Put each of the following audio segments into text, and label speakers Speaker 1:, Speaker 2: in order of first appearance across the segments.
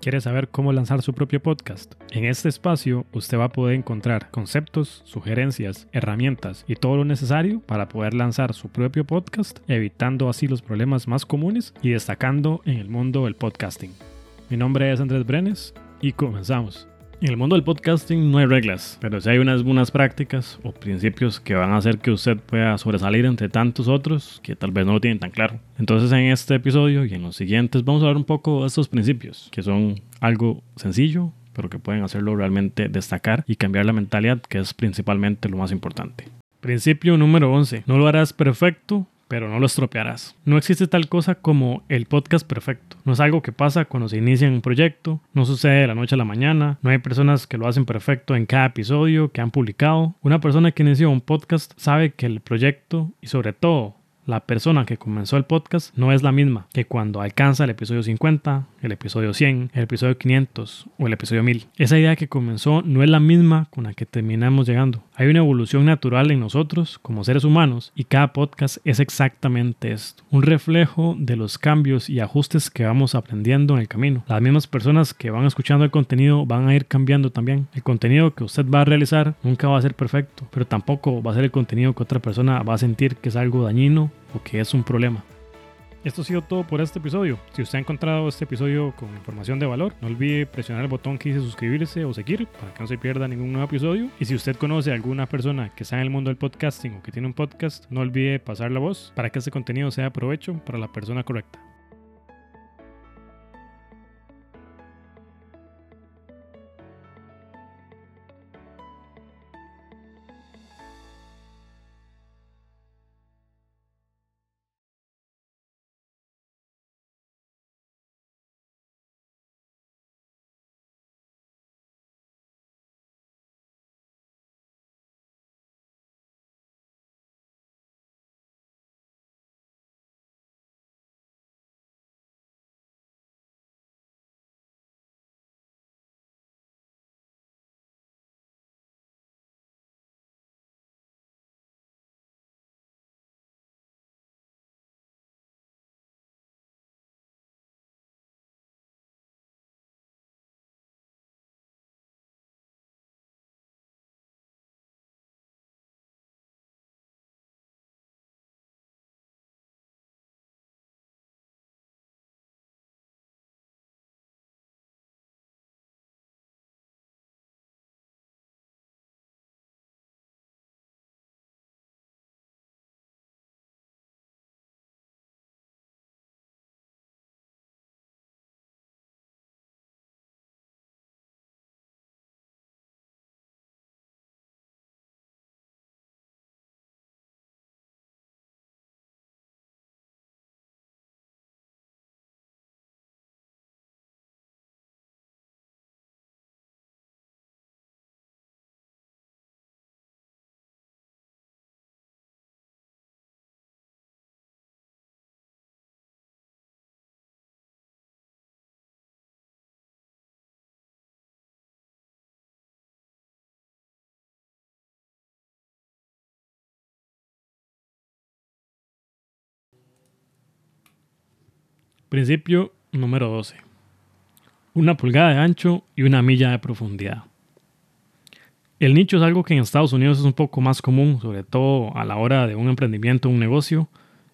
Speaker 1: ¿Quiere saber cómo lanzar su propio podcast? En este espacio usted va a poder encontrar conceptos, sugerencias, herramientas y todo lo necesario para poder lanzar su propio podcast, evitando así los problemas más comunes y destacando en el mundo del podcasting. Mi nombre es Andrés Brenes y comenzamos. En el mundo del podcasting no hay reglas, pero sí hay unas buenas prácticas o principios que van a hacer que usted pueda sobresalir entre tantos otros que tal vez no lo tienen tan claro. Entonces en este episodio y en los siguientes vamos a hablar un poco de estos principios, que son algo sencillo, pero que pueden hacerlo realmente destacar y cambiar la mentalidad, que es principalmente lo más importante. Principio número 11. No lo harás perfecto, pero no lo estropearás. No existe tal cosa como el podcast perfecto. No es algo que pasa cuando se inicia un proyecto, no sucede de la noche a la mañana, no hay personas que lo hacen perfecto en cada episodio que han publicado. Una persona que inició un podcast sabe que el proyecto y sobre todo la persona que comenzó el podcast no es la misma que cuando alcanza el episodio 50, el episodio 100, el episodio 500 o el episodio 1000. Esa idea que comenzó no es la misma con la que terminamos llegando. Hay una evolución natural en nosotros como seres humanos y cada podcast es exactamente esto, un reflejo de los cambios y ajustes que vamos aprendiendo en el camino. Las mismas personas que van escuchando el contenido van a ir cambiando también. El contenido que usted va a realizar nunca va a ser perfecto, pero tampoco va a ser el contenido que otra persona va a sentir que es algo dañino o que es un problema. Esto ha sido todo por este episodio. Si usted ha encontrado este episodio con información de valor, no olvide presionar el botón que dice suscribirse o seguir para que no se pierda ningún nuevo episodio. Y si usted conoce a alguna persona que está en el mundo del podcasting o que tiene un podcast, no olvide pasar la voz para que este contenido sea de provecho para la persona correcta. Principio número 12. Una pulgada de ancho y una milla de profundidad. El nicho es algo que en Estados Unidos es un poco más común, sobre todo a la hora de un emprendimiento o un negocio.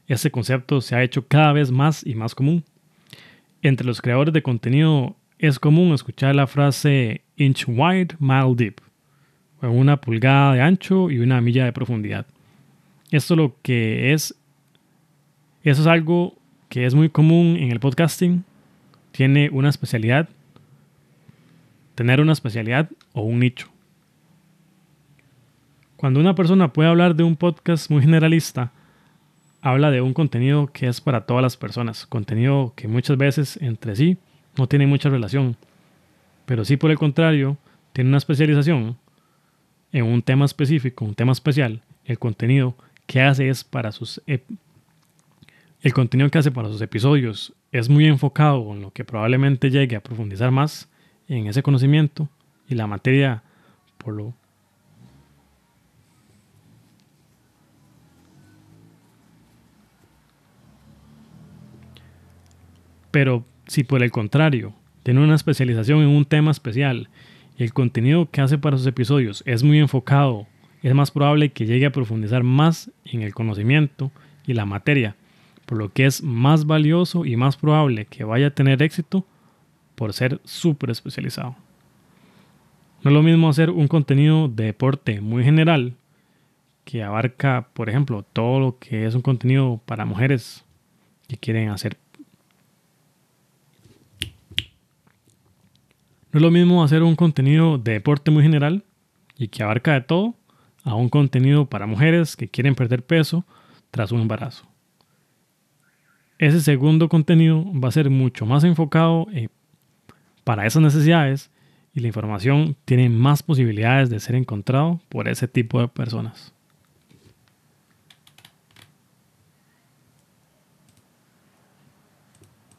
Speaker 1: Este concepto se ha hecho cada vez más y más común. Entre los creadores de contenido es común escuchar la frase inch wide, mile deep, una pulgada de ancho y una milla de profundidad. Esto lo que es, eso es algo que es muy común en el podcasting, tiene una especialidad, tener una especialidad o un nicho. Cuando una persona puede hablar de un podcast muy generalista, habla de un contenido que es para todas las personas, contenido que muchas veces entre sí no tiene mucha relación, pero sí por el contrario tiene una especialización en un tema específico, un tema especial, el contenido que hace es para sus el contenido que hace para sus episodios es muy enfocado en lo que probablemente llegue a profundizar más en ese conocimiento y la materia por lo Pero si por el contrario tiene una especialización en un tema especial y el contenido que hace para sus episodios es muy enfocado, es más probable que llegue a profundizar más en el conocimiento y la materia, por lo que es más valioso y más probable que vaya a tener éxito por ser súper especializado. No es lo mismo hacer un contenido de deporte muy general que abarca, por ejemplo, todo lo que es un contenido para mujeres que quieren hacer. No es lo mismo hacer un contenido de deporte muy general y que abarca de todo a un contenido para mujeres que quieren perder peso tras un embarazo. Ese segundo contenido va a ser mucho más enfocado eh, para esas necesidades y la información tiene más posibilidades de ser encontrado por ese tipo de personas.